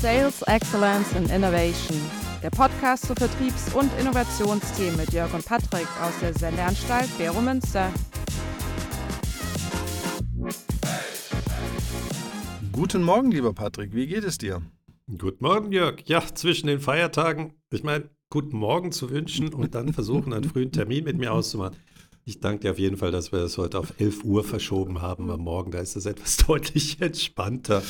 Sales Excellence and Innovation, der Podcast zu Vertriebs- und Innovationsthemen mit Jörg und Patrick aus der Sendeanstalt Bero Münster. Guten Morgen, lieber Patrick, wie geht es dir? Guten Morgen, Jörg. Ja, zwischen den Feiertagen, ich meine, guten Morgen zu wünschen und dann versuchen, einen frühen Termin mit mir auszumachen. Ich danke dir auf jeden Fall, dass wir das heute auf 11 Uhr verschoben haben am Morgen. Da ist das etwas deutlich entspannter,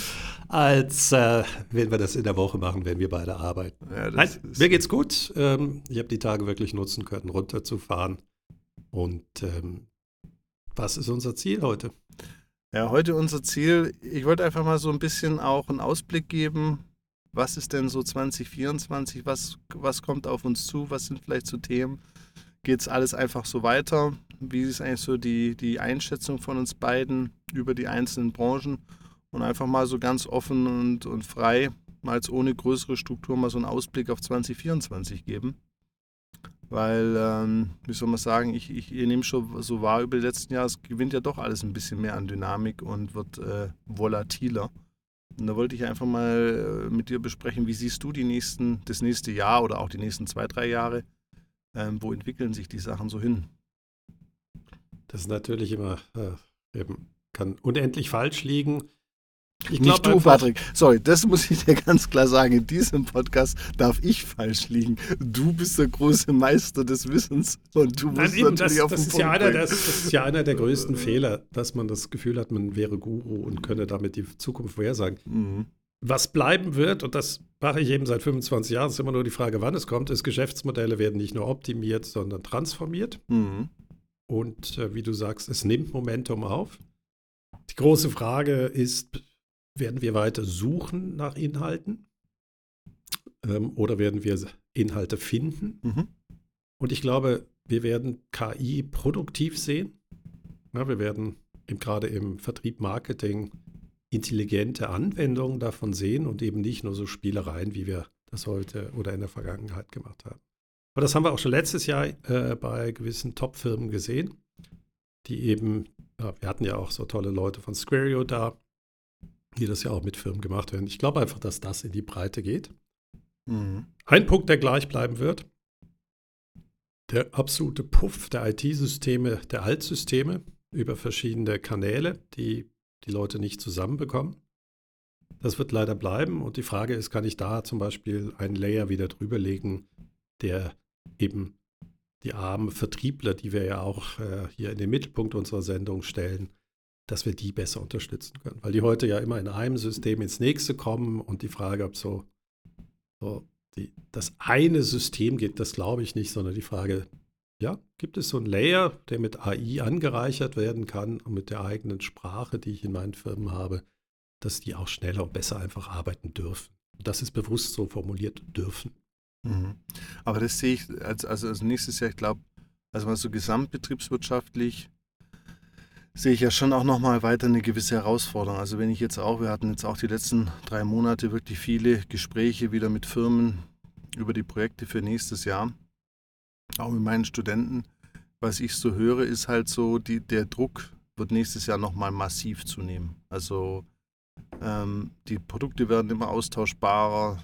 als äh, wenn wir das in der Woche machen, wenn wir beide arbeiten. Ja, Nein, mir geht's gut. Ähm, ich habe die Tage wirklich nutzen können, runterzufahren. Und ähm, was ist unser Ziel heute? Ja, heute unser Ziel, ich wollte einfach mal so ein bisschen auch einen Ausblick geben. Was ist denn so 2024? Was, was kommt auf uns zu? Was sind vielleicht so Themen? Geht es alles einfach so weiter? Wie ist eigentlich so die, die Einschätzung von uns beiden über die einzelnen Branchen? Und einfach mal so ganz offen und, und frei, mal als ohne größere Struktur, mal so einen Ausblick auf 2024 geben. Weil, ähm, wie soll man sagen, ich, ich, ich nehme schon so wahr über die letzten Jahre, es gewinnt ja doch alles ein bisschen mehr an Dynamik und wird äh, volatiler. Und da wollte ich einfach mal äh, mit dir besprechen, wie siehst du die nächsten, das nächste Jahr oder auch die nächsten zwei, drei Jahre? Ähm, wo entwickeln sich die Sachen so hin? Das ist natürlich immer, äh, eben, kann unendlich falsch liegen. Ich Nicht du, Patrick. Sorry, das muss ich dir ganz klar sagen. In diesem Podcast darf ich falsch liegen. Du bist der große Meister des Wissens und du musst eben, natürlich das, auf das den ist Punkt ja einer, das, das, ist ja einer der größten Fehler, dass man das Gefühl hat, man wäre Guru und könne damit die Zukunft vorhersagen. Mhm. Was bleiben wird, und das mache ich eben seit 25 Jahren, ist immer nur die Frage, wann es kommt, ist, Geschäftsmodelle werden nicht nur optimiert, sondern transformiert. Mhm. Und äh, wie du sagst, es nimmt Momentum auf. Die große Frage ist, werden wir weiter suchen nach Inhalten ähm, oder werden wir Inhalte finden? Mhm. Und ich glaube, wir werden KI produktiv sehen. Ja, wir werden gerade im Vertrieb, Marketing intelligente Anwendungen davon sehen und eben nicht nur so Spielereien, wie wir das heute oder in der Vergangenheit gemacht haben. Aber das haben wir auch schon letztes Jahr äh, bei gewissen Top-Firmen gesehen, die eben, ja, wir hatten ja auch so tolle Leute von Squario da, die das ja auch mit Firmen gemacht werden. Ich glaube einfach, dass das in die Breite geht. Mhm. Ein Punkt, der gleich bleiben wird, der absolute Puff der IT-Systeme, der Altsysteme über verschiedene Kanäle, die die Leute nicht zusammenbekommen. Das wird leider bleiben und die Frage ist, kann ich da zum Beispiel einen Layer wieder drüber legen, der eben die armen Vertriebler, die wir ja auch äh, hier in den Mittelpunkt unserer Sendung stellen, dass wir die besser unterstützen können. Weil die heute ja immer in einem System ins nächste kommen und die Frage, ob so, so die, das eine System geht, das glaube ich nicht, sondern die Frage, ja, gibt es so einen Layer, der mit AI angereichert werden kann und mit der eigenen Sprache, die ich in meinen Firmen habe, dass die auch schneller und besser einfach arbeiten dürfen. Das ist bewusst so formuliert, dürfen. Mhm. Aber das sehe ich als, also als nächstes Jahr, ich glaube, also mal so gesamtbetriebswirtschaftlich sehe ich ja schon auch nochmal weiter eine gewisse Herausforderung. Also wenn ich jetzt auch, wir hatten jetzt auch die letzten drei Monate wirklich viele Gespräche wieder mit Firmen über die Projekte für nächstes Jahr auch mit meinen Studenten, was ich so höre, ist halt so, die, der Druck wird nächstes Jahr nochmal massiv zunehmen. Also ähm, die Produkte werden immer austauschbarer,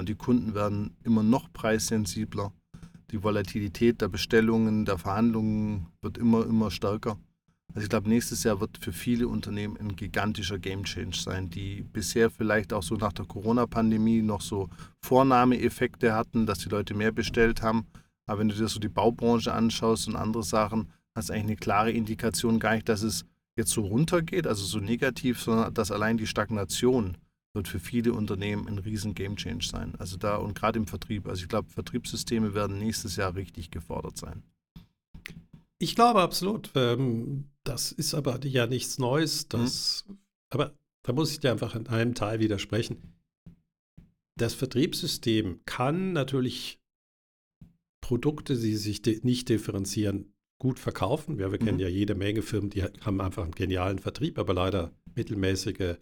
die Kunden werden immer noch preissensibler, die Volatilität der Bestellungen, der Verhandlungen wird immer, immer stärker. Also ich glaube, nächstes Jahr wird für viele Unternehmen ein gigantischer Gamechanger sein, die bisher vielleicht auch so nach der Corona-Pandemie noch so Vornahmeeffekte hatten, dass die Leute mehr bestellt haben aber wenn du dir so die Baubranche anschaust und andere Sachen, hast du eigentlich eine klare Indikation gar nicht, dass es jetzt so runtergeht, also so negativ, sondern dass allein die Stagnation wird für viele Unternehmen ein riesen Gamechanger sein. Also da und gerade im Vertrieb. Also ich glaube, Vertriebssysteme werden nächstes Jahr richtig gefordert sein. Ich glaube absolut. Ähm, das ist aber ja nichts Neues. Das, hm. Aber da muss ich dir einfach in einem Teil widersprechen. Das Vertriebssystem kann natürlich Produkte, die sich nicht differenzieren, gut verkaufen. Ja, wir kennen mhm. ja jede Menge Firmen, die haben einfach einen genialen Vertrieb, aber leider mittelmäßige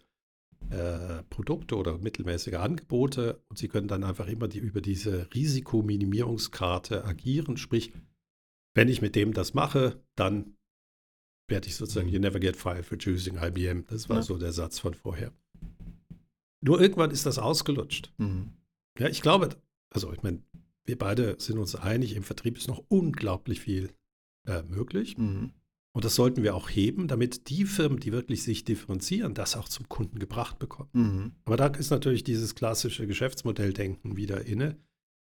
äh, Produkte oder mittelmäßige Angebote und sie können dann einfach immer die, über diese Risikominimierungskarte agieren. Sprich, wenn ich mit dem das mache, dann werde ich sozusagen, you never get fired for choosing IBM. Das war ja. so der Satz von vorher. Nur irgendwann ist das ausgelutscht. Mhm. Ja, ich glaube, also ich meine, wir beide sind uns einig, im Vertrieb ist noch unglaublich viel äh, möglich. Mhm. Und das sollten wir auch heben, damit die Firmen, die wirklich sich differenzieren, das auch zum Kunden gebracht bekommen. Mhm. Aber da ist natürlich dieses klassische Geschäftsmodelldenken wieder inne,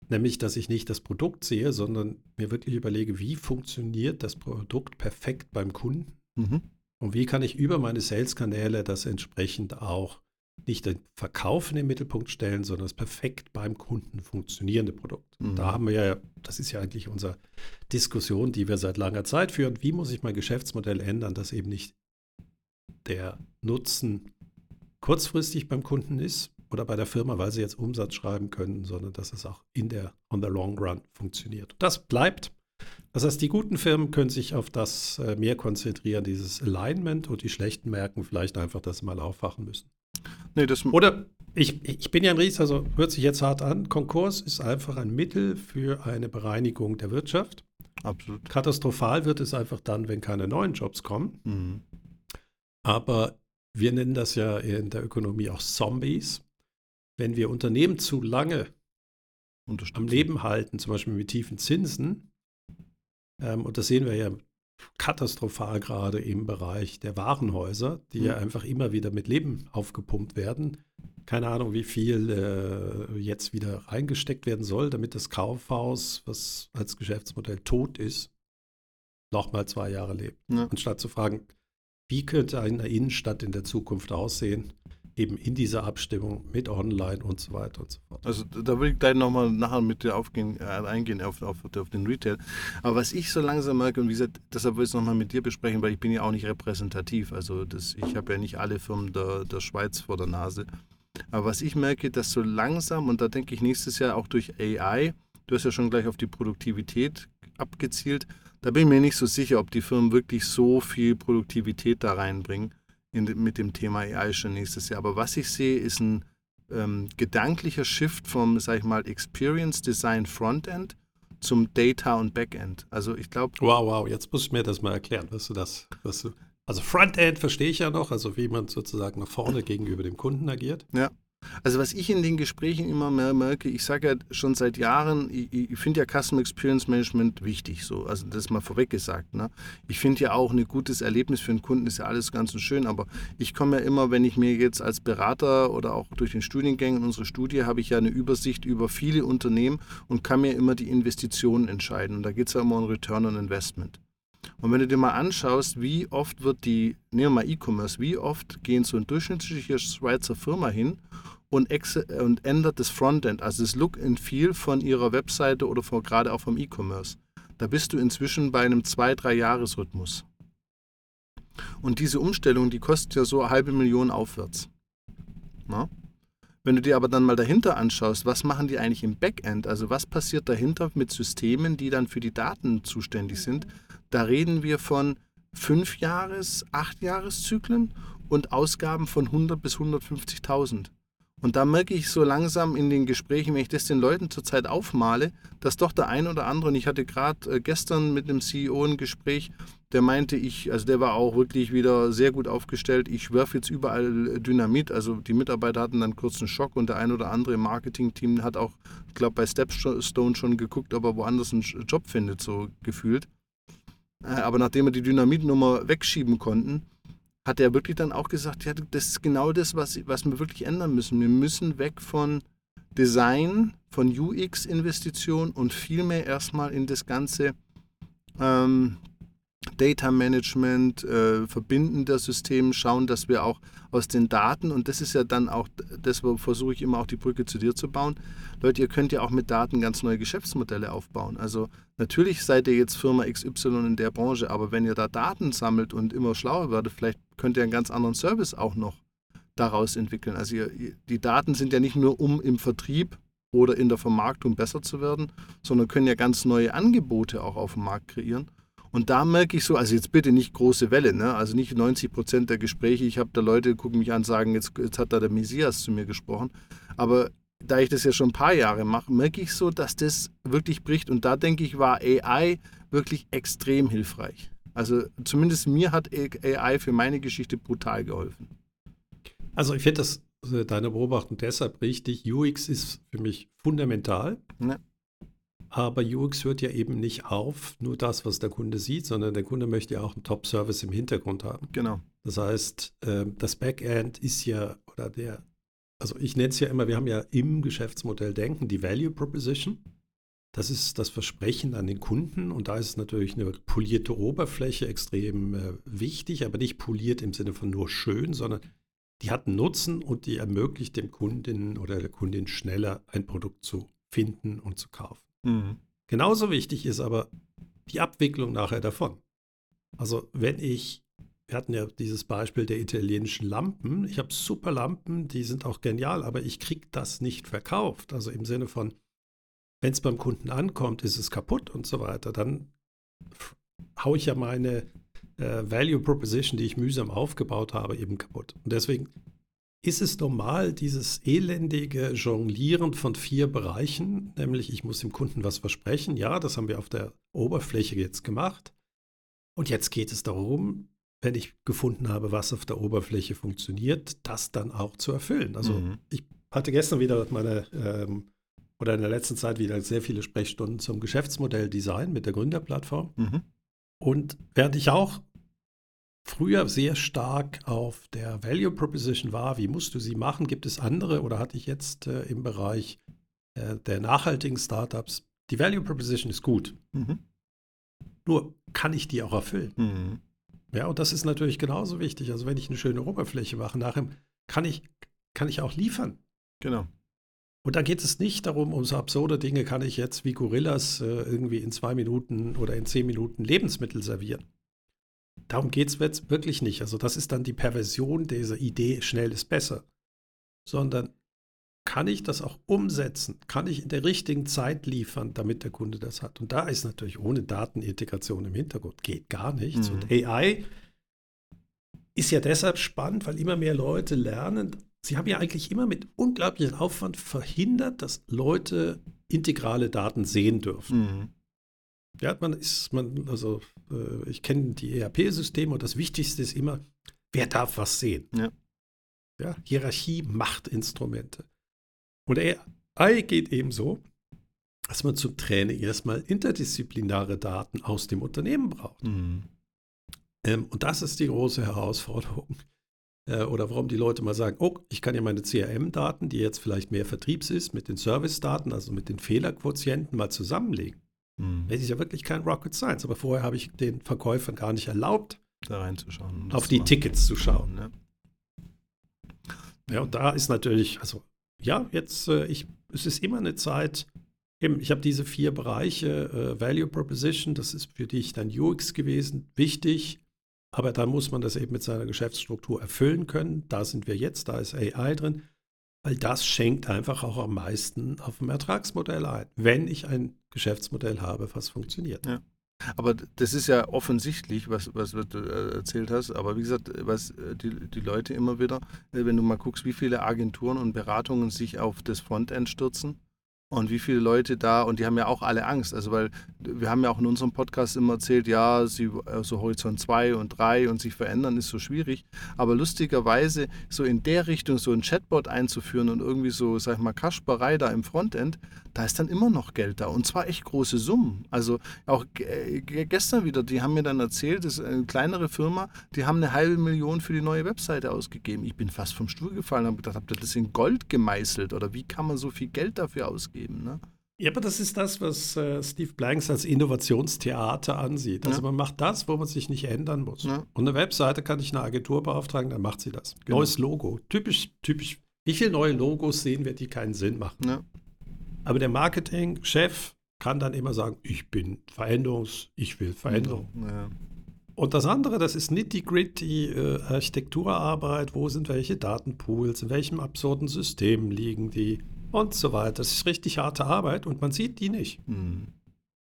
nämlich, dass ich nicht das Produkt sehe, sondern mir wirklich überlege, wie funktioniert das Produkt perfekt beim Kunden mhm. und wie kann ich über meine Sales-Kanäle das entsprechend auch nicht den Verkauf in den Mittelpunkt stellen, sondern das perfekt beim Kunden funktionierende Produkt. Mhm. Da haben wir ja, das ist ja eigentlich unsere Diskussion, die wir seit langer Zeit führen. Wie muss ich mein Geschäftsmodell ändern, dass eben nicht der Nutzen kurzfristig beim Kunden ist oder bei der Firma, weil sie jetzt Umsatz schreiben können, sondern dass es auch in der on the long run funktioniert. Das bleibt. Das heißt, die guten Firmen können sich auf das äh, mehr konzentrieren, dieses Alignment und die schlechten merken vielleicht einfach, dass sie mal aufwachen müssen. Nee, das Oder ich, ich bin ja ein Ries, also hört sich jetzt hart an. Konkurs ist einfach ein Mittel für eine Bereinigung der Wirtschaft. Absolut. Katastrophal wird es einfach dann, wenn keine neuen Jobs kommen. Mhm. Aber wir nennen das ja in der Ökonomie auch Zombies. Wenn wir Unternehmen zu lange am Leben halten, zum Beispiel mit tiefen Zinsen, ähm, und das sehen wir ja katastrophal gerade im Bereich der Warenhäuser, die mhm. ja einfach immer wieder mit Leben aufgepumpt werden. Keine Ahnung, wie viel äh, jetzt wieder reingesteckt werden soll, damit das Kaufhaus, was als Geschäftsmodell tot ist, nochmal zwei Jahre lebt. Ja. Anstatt zu fragen, wie könnte eine Innenstadt in der Zukunft aussehen, eben in dieser Abstimmung mit Online und so weiter und so fort. Also da will ich gleich nochmal nachher mit dir aufgehen, äh, eingehen auf, auf, auf, den Retail. Aber was ich so langsam merke, und wie gesagt, deshalb will ich es nochmal mit dir besprechen, weil ich bin ja auch nicht repräsentativ. Also das, ich habe ja nicht alle Firmen der, der Schweiz vor der Nase. Aber was ich merke, dass so langsam, und da denke ich nächstes Jahr auch durch AI, du hast ja schon gleich auf die Produktivität abgezielt, da bin ich mir nicht so sicher, ob die Firmen wirklich so viel Produktivität da reinbringen in, mit dem Thema AI schon nächstes Jahr. Aber was ich sehe, ist ein ähm, gedanklicher Shift vom, sag ich mal, Experience Design Frontend zum Data und Backend. Also ich glaube. Wow, wow, jetzt muss ich mir das mal erklären, was du das, was du. Also Frontend verstehe ich ja noch, also wie man sozusagen nach vorne gegenüber dem Kunden agiert. Ja. Also was ich in den Gesprächen immer mehr merke, ich sage ja schon seit Jahren, ich, ich finde ja Customer Experience Management wichtig, so, also das mal vorweg gesagt. Ne? Ich finde ja auch ein gutes Erlebnis für einen Kunden ist ja alles ganz und schön, aber ich komme ja immer, wenn ich mir jetzt als Berater oder auch durch den Studiengang in unsere Studie habe ich ja eine Übersicht über viele Unternehmen und kann mir immer die Investitionen entscheiden. Und da geht es ja immer um Return on Investment. Und wenn du dir mal anschaust, wie oft wird die, nehmen wir mal E-Commerce, wie oft gehen so ein durchschnittlicher Schweizer Firma hin und, und ändert das Frontend, also das Look and Feel von ihrer Webseite oder von, gerade auch vom E-Commerce. Da bist du inzwischen bei einem 2-3-Jahres-Rhythmus. Und diese Umstellung, die kostet ja so eine halbe Million aufwärts. Na? Wenn du dir aber dann mal dahinter anschaust, was machen die eigentlich im Backend? Also was passiert dahinter mit Systemen, die dann für die Daten zuständig sind? Da reden wir von 5 Jahres, 8 Jahreszyklen und Ausgaben von 100 bis 150.000. Und da merke ich so langsam in den Gesprächen, wenn ich das den Leuten zurzeit aufmale, dass doch der ein oder andere, und ich hatte gerade äh, gestern mit einem CEO ein Gespräch, der meinte, ich, also der war auch wirklich wieder sehr gut aufgestellt, ich werfe jetzt überall Dynamit. Also die Mitarbeiter hatten dann kurz einen Schock und der ein oder andere im Marketing-Team hat auch, ich glaube, bei Stepstone schon geguckt, ob er woanders einen Job findet, so gefühlt. Äh, aber nachdem wir die Dynamitnummer wegschieben konnten, hat er wirklich dann auch gesagt, ja, das ist genau das, was, was wir wirklich ändern müssen. Wir müssen weg von Design, von UX-Investition und vielmehr erstmal in das ganze ähm, Data Management, äh, Verbinden der Systeme, schauen, dass wir auch aus den Daten, und das ist ja dann auch, das versuche ich immer auch die Brücke zu dir zu bauen, Leute, ihr könnt ja auch mit Daten ganz neue Geschäftsmodelle aufbauen. Also natürlich seid ihr jetzt Firma XY in der Branche, aber wenn ihr da Daten sammelt und immer schlauer werdet, vielleicht könnt ihr einen ganz anderen Service auch noch daraus entwickeln. Also ihr, die Daten sind ja nicht nur, um im Vertrieb oder in der Vermarktung besser zu werden, sondern können ja ganz neue Angebote auch auf dem Markt kreieren. Und da merke ich so, also jetzt bitte nicht große Welle, ne? also nicht 90 Prozent der Gespräche. Ich habe da Leute, gucken mich an, sagen, jetzt, jetzt hat da der Messias zu mir gesprochen. Aber da ich das ja schon ein paar Jahre mache, merke ich so, dass das wirklich bricht. Und da denke ich, war AI wirklich extrem hilfreich. Also zumindest mir hat AI für meine Geschichte brutal geholfen. Also ich finde das äh, deine Beobachtung deshalb richtig. UX ist für mich fundamental. Ja. Aber UX hört ja eben nicht auf, nur das, was der Kunde sieht, sondern der Kunde möchte ja auch einen Top-Service im Hintergrund haben. Genau. Das heißt, ähm, das Backend ist ja, oder der, also ich nenne es ja immer, wir haben ja im Geschäftsmodell Denken die Value Proposition. Das ist das Versprechen an den Kunden und da ist natürlich eine polierte Oberfläche extrem äh, wichtig, aber nicht poliert im Sinne von nur schön, sondern die hat einen Nutzen und die ermöglicht dem Kunden oder der Kundin schneller ein Produkt zu finden und zu kaufen. Mhm. Genauso wichtig ist aber die Abwicklung nachher davon. Also wenn ich, wir hatten ja dieses Beispiel der italienischen Lampen, ich habe super Lampen, die sind auch genial, aber ich kriege das nicht verkauft. Also im Sinne von, wenn es beim Kunden ankommt, ist es kaputt und so weiter, dann haue ich ja meine äh, Value Proposition, die ich mühsam aufgebaut habe, eben kaputt. Und deswegen ist es normal, dieses elendige Jonglieren von vier Bereichen, nämlich ich muss dem Kunden was versprechen. Ja, das haben wir auf der Oberfläche jetzt gemacht. Und jetzt geht es darum, wenn ich gefunden habe, was auf der Oberfläche funktioniert, das dann auch zu erfüllen. Also mhm. ich hatte gestern wieder meine, ähm, oder in der letzten Zeit wieder sehr viele Sprechstunden zum Geschäftsmodell Design mit der Gründerplattform. Mhm. Und während ich auch früher sehr stark auf der Value Proposition war, wie musst du sie machen? Gibt es andere oder hatte ich jetzt äh, im Bereich äh, der nachhaltigen Startups? Die Value Proposition ist gut. Mhm. Nur kann ich die auch erfüllen? Mhm. Ja, und das ist natürlich genauso wichtig. Also wenn ich eine schöne Oberfläche mache, nachher kann ich, kann ich auch liefern. Genau. Und da geht es nicht darum, um so absurde Dinge kann ich jetzt wie Gorillas äh, irgendwie in zwei Minuten oder in zehn Minuten Lebensmittel servieren. Darum geht es jetzt wirklich nicht. Also das ist dann die Perversion dieser Idee, schnell ist besser. Sondern kann ich das auch umsetzen? Kann ich in der richtigen Zeit liefern, damit der Kunde das hat? Und da ist natürlich ohne Datenintegration im Hintergrund geht gar nichts. Mhm. Und AI ist ja deshalb spannend, weil immer mehr Leute lernen. Sie haben ja eigentlich immer mit unglaublichem Aufwand verhindert, dass Leute integrale Daten sehen dürfen. Mhm. Ja, man ist, man, also äh, ich kenne die ERP-Systeme und das Wichtigste ist immer, wer darf was sehen. Ja. ja Hierarchie macht Instrumente. Und AI geht eben so, dass man zum Training erstmal interdisziplinäre Daten aus dem Unternehmen braucht. Mhm. Ähm, und das ist die große Herausforderung. Äh, oder warum die Leute mal sagen, oh, ich kann ja meine CRM-Daten, die jetzt vielleicht mehr Vertriebs ist, mit den Service-Daten, also mit den Fehlerquotienten mal zusammenlegen. Mhm. Das ist ja wirklich kein Rocket Science, aber vorher habe ich den Verkäufern gar nicht erlaubt, da reinzuschauen. Auf die Tickets zu schauen. Ne? Ja, und da ist natürlich, also ja, jetzt, äh, ich, es ist immer eine Zeit, eben, ich habe diese vier Bereiche, äh, Value Proposition, das ist für dich dann UX gewesen, wichtig, aber da muss man das eben mit seiner Geschäftsstruktur erfüllen können. Da sind wir jetzt, da ist AI drin. Weil das schenkt einfach auch am meisten auf dem Ertragsmodell ein, wenn ich ein Geschäftsmodell habe, was funktioniert. Ja. Aber das ist ja offensichtlich, was, was du äh, erzählt hast. Aber wie gesagt, was äh, die, die Leute immer wieder, äh, wenn du mal guckst, wie viele Agenturen und Beratungen sich auf das Frontend stürzen, und wie viele Leute da, und die haben ja auch alle Angst, also weil wir haben ja auch in unserem Podcast immer erzählt, ja, sie, so also Horizont 2 und 3 und sich verändern ist so schwierig, aber lustigerweise so in der Richtung so ein Chatbot einzuführen und irgendwie so, sag ich mal, Kasperei da im Frontend, da ist dann immer noch Geld da und zwar echt große Summen. Also auch gestern wieder, die haben mir dann erzählt, das ist eine kleinere Firma, die haben eine halbe Million für die neue Webseite ausgegeben. Ich bin fast vom Stuhl gefallen und habe gedacht, habt ihr das in Gold gemeißelt oder wie kann man so viel Geld dafür ausgeben? Ne? Ja, aber das ist das, was äh, Steve Blanks als Innovationstheater ansieht. Also ja. man macht das, wo man sich nicht ändern muss. Ja. Und eine Webseite kann ich eine Agentur beauftragen, dann macht sie das. Genau. Neues Logo. Typisch, typisch. Wie viele neue Logos sehen wir, die keinen Sinn machen? Ja. Aber der Marketingchef kann dann immer sagen, ich bin Veränderungs, ich will Veränderung. Ja. Und das andere, das ist nitty-gritty äh, Architekturarbeit. Wo sind welche Datenpools? In welchem absurden System liegen die? Und so weiter. Das ist richtig harte Arbeit und man sieht die nicht. Mhm.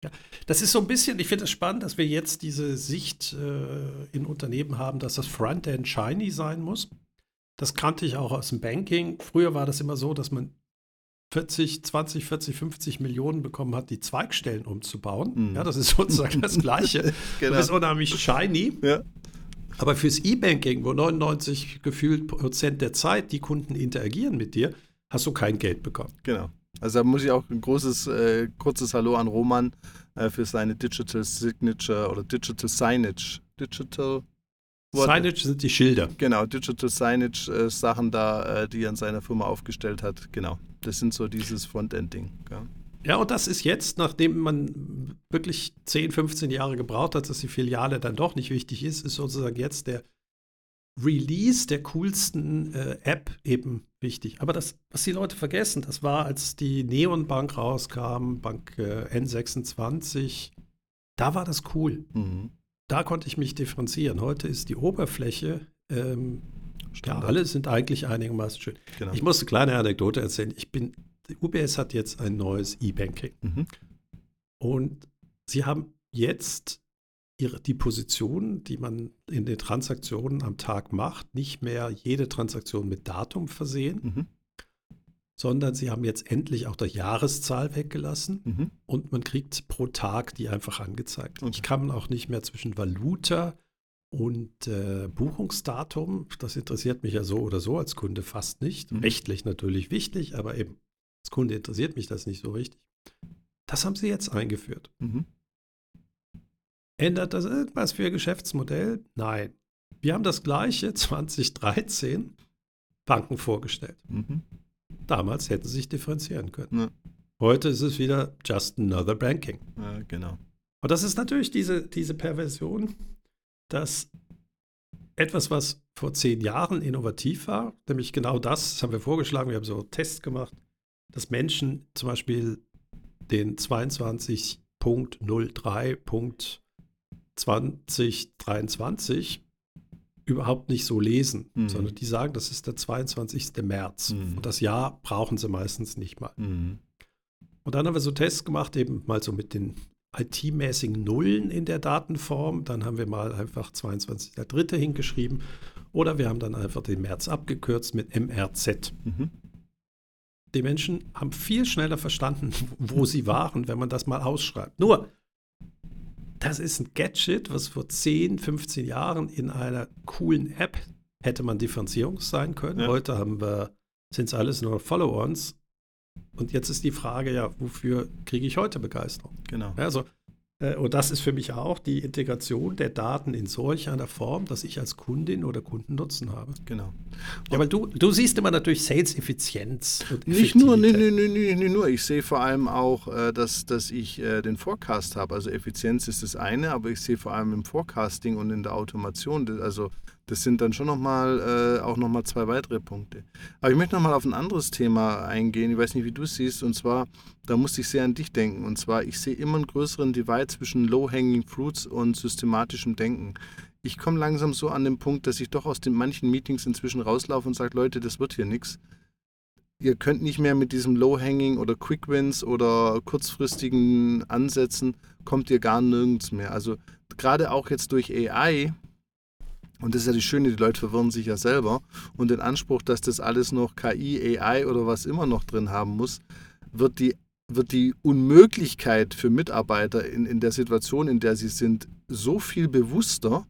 Ja, das ist so ein bisschen, ich finde es spannend, dass wir jetzt diese Sicht äh, in Unternehmen haben, dass das Frontend shiny sein muss. Das kannte ich auch aus dem Banking. Früher war das immer so, dass man 40, 20, 40, 50 Millionen bekommen hat, die Zweigstellen umzubauen. Mhm. Ja, das ist sozusagen das Gleiche. genau. Du bist unheimlich shiny. Ja. Aber fürs E-Banking, wo 99 gefühlt Prozent der Zeit die Kunden interagieren mit dir, hast du kein Geld bekommen. Genau. Also da muss ich auch ein großes, äh, kurzes Hallo an Roman äh, für seine Digital Signature oder Digital Signage. Digital What? Signage sind die Schilder. Genau, Digital Signage äh, Sachen da, äh, die er in seiner Firma aufgestellt hat. Genau. Das sind so dieses Frontend-Ding. Ja. ja, und das ist jetzt, nachdem man wirklich 10, 15 Jahre gebraucht hat, dass die Filiale dann doch nicht wichtig ist, ist sozusagen jetzt der Release der coolsten äh, App eben wichtig. Aber das, was die Leute vergessen, das war, als die Neon Bank rauskam, Bank äh, N26, da war das cool. Mhm. Da konnte ich mich differenzieren. Heute ist die Oberfläche, ähm, ja, alle sind eigentlich einigermaßen schön. Genau. Ich muss eine kleine Anekdote erzählen. Ich bin, UBS hat jetzt ein neues E-Banking. Mhm. Und sie haben jetzt ihre, die Position, die man in den Transaktionen am Tag macht, nicht mehr jede Transaktion mit Datum versehen, mhm. sondern sie haben jetzt endlich auch der Jahreszahl weggelassen mhm. und man kriegt pro Tag die einfach angezeigt. Okay. Ich kann auch nicht mehr zwischen Valuta und äh, Buchungsdatum, das interessiert mich ja so oder so als Kunde fast nicht. Mhm. Rechtlich natürlich wichtig, aber eben als Kunde interessiert mich das nicht so richtig. Das haben sie jetzt eingeführt. Mhm. Ändert das irgendwas für Ihr Geschäftsmodell? Nein. Wir haben das gleiche 2013 Banken vorgestellt. Mhm. Damals hätten sie sich differenzieren können. Ja. Heute ist es wieder just another banking. Ja, genau. Und das ist natürlich diese, diese Perversion, dass etwas, was vor zehn Jahren innovativ war, nämlich genau das, das haben wir vorgeschlagen, wir haben so Tests gemacht, dass Menschen zum Beispiel den 22.03. 2023 überhaupt nicht so lesen, mhm. sondern die sagen, das ist der 22. März. Mhm. Und das Jahr brauchen sie meistens nicht mal. Mhm. Und dann haben wir so Tests gemacht, eben mal so mit den IT-mäßigen Nullen in der Datenform. Dann haben wir mal einfach 22.3. hingeschrieben. Oder wir haben dann einfach den März abgekürzt mit MRZ. Mhm. Die Menschen haben viel schneller verstanden, wo sie waren, wenn man das mal ausschreibt. Nur, das ist ein Gadget, was vor 10, 15 Jahren in einer coolen App hätte man Differenzierung sein können. Ja. Heute haben wir, sind es alles nur Follow-ons. Und jetzt ist die Frage ja, wofür kriege ich heute Begeisterung? Genau. Also äh, und das ist für mich auch die Integration der Daten in solch einer Form, dass ich als Kundin oder Kunden Nutzen habe. Genau. Ja, weil du, du siehst immer natürlich Sales-Effizienz. Nicht nur, nee, nee, nee, nee, nicht nur. Ich sehe vor allem auch, äh, dass, dass ich äh, den Forecast habe. Also Effizienz ist das eine, aber ich sehe vor allem im Forecasting und in der Automation, also das sind dann schon nochmal äh, auch nochmal zwei weitere Punkte. Aber ich möchte nochmal auf ein anderes Thema eingehen. Ich weiß nicht, wie du es siehst. Und zwar, da musste ich sehr an dich denken. Und zwar, ich sehe immer einen größeren Divide zwischen Low-Hanging Fruits und systematischem Denken. Ich komme langsam so an den Punkt, dass ich doch aus den manchen Meetings inzwischen rauslaufe und sage, Leute, das wird hier nichts. Ihr könnt nicht mehr mit diesem Low-Hanging oder Quick Wins oder kurzfristigen Ansätzen, kommt ihr gar nirgends mehr. Also gerade auch jetzt durch AI und das ist ja das Schöne, die Leute verwirren sich ja selber. Und den Anspruch, dass das alles noch KI, AI oder was immer noch drin haben muss, wird die, wird die Unmöglichkeit für Mitarbeiter in, in der Situation, in der sie sind, so viel bewusster,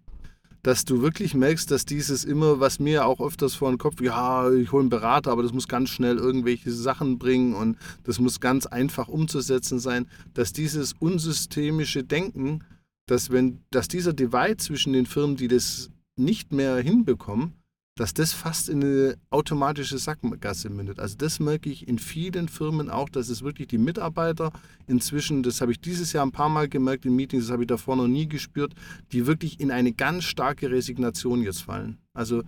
dass du wirklich merkst, dass dieses immer, was mir auch öfters vor den Kopf, ja, ich hole einen Berater, aber das muss ganz schnell irgendwelche Sachen bringen und das muss ganz einfach umzusetzen sein, dass dieses unsystemische Denken, dass wenn, dass dieser Divide zwischen den Firmen, die das nicht mehr hinbekommen, dass das fast in eine automatische Sackgasse mündet. Also das merke ich in vielen Firmen auch, dass es wirklich die Mitarbeiter inzwischen, das habe ich dieses Jahr ein paar Mal gemerkt in Meetings, das habe ich davor noch nie gespürt, die wirklich in eine ganz starke Resignation jetzt fallen. Also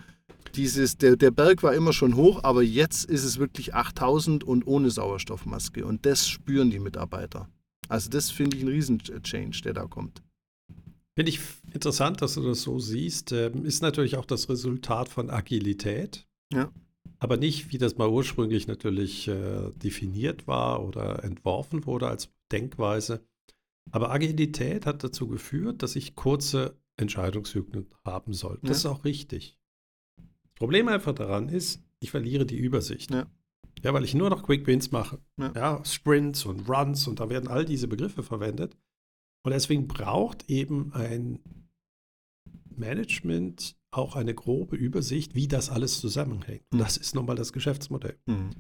dieses, der, der Berg war immer schon hoch, aber jetzt ist es wirklich 8000 und ohne Sauerstoffmaske. Und das spüren die Mitarbeiter. Also das finde ich ein Riesen-Change, der da kommt. Finde ich interessant, dass du das so siehst. Ähm, ist natürlich auch das Resultat von Agilität. Ja. Aber nicht, wie das mal ursprünglich natürlich äh, definiert war oder entworfen wurde als Denkweise. Aber Agilität hat dazu geführt, dass ich kurze Entscheidungszyklen haben sollte. Das ja. ist auch richtig. Das Problem einfach daran ist, ich verliere die Übersicht. Ja. ja weil ich nur noch Quick Wins mache. Ja. Sprints und Runs und da werden all diese Begriffe verwendet. Und deswegen braucht eben ein Management auch eine grobe Übersicht, wie das alles zusammenhängt. Und mhm. das ist nochmal das Geschäftsmodell. Mhm.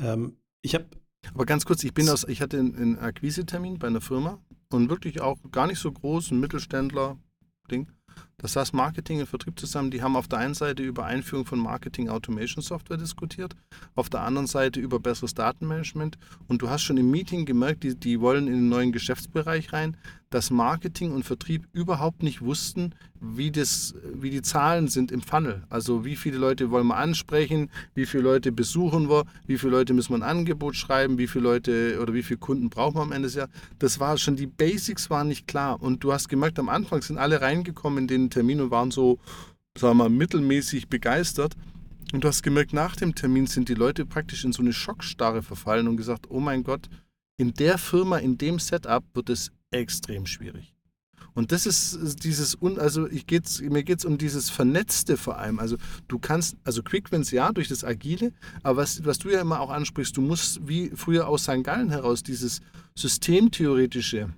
Ähm, ich habe. Aber ganz kurz, ich bin aus, ich hatte einen Akquisetermin bei einer Firma und wirklich auch gar nicht so groß, ein Mittelständler-Ding. Das heißt, Marketing und Vertrieb zusammen, die haben auf der einen Seite über Einführung von Marketing Automation Software diskutiert, auf der anderen Seite über besseres Datenmanagement. Und du hast schon im Meeting gemerkt, die, die wollen in den neuen Geschäftsbereich rein, dass Marketing und Vertrieb überhaupt nicht wussten, wie, das, wie die Zahlen sind im Funnel. Also wie viele Leute wollen wir ansprechen, wie viele Leute besuchen wir, wie viele Leute müssen wir ein Angebot schreiben, wie viele Leute oder wie viele Kunden brauchen wir am Ende des Jahres. Das war schon, die Basics waren nicht klar. Und du hast gemerkt, am Anfang sind alle reingekommen in den Termin und waren so, sagen wir mal, mittelmäßig begeistert. Und du hast gemerkt, nach dem Termin sind die Leute praktisch in so eine Schockstarre verfallen und gesagt, oh mein Gott, in der Firma, in dem Setup wird es extrem schwierig. Und das ist dieses, also ich geht's, mir geht es um dieses Vernetzte vor allem. Also du kannst, also Quickwins ja, durch das Agile, aber was, was du ja immer auch ansprichst, du musst wie früher aus St. Gallen heraus dieses Systemtheoretische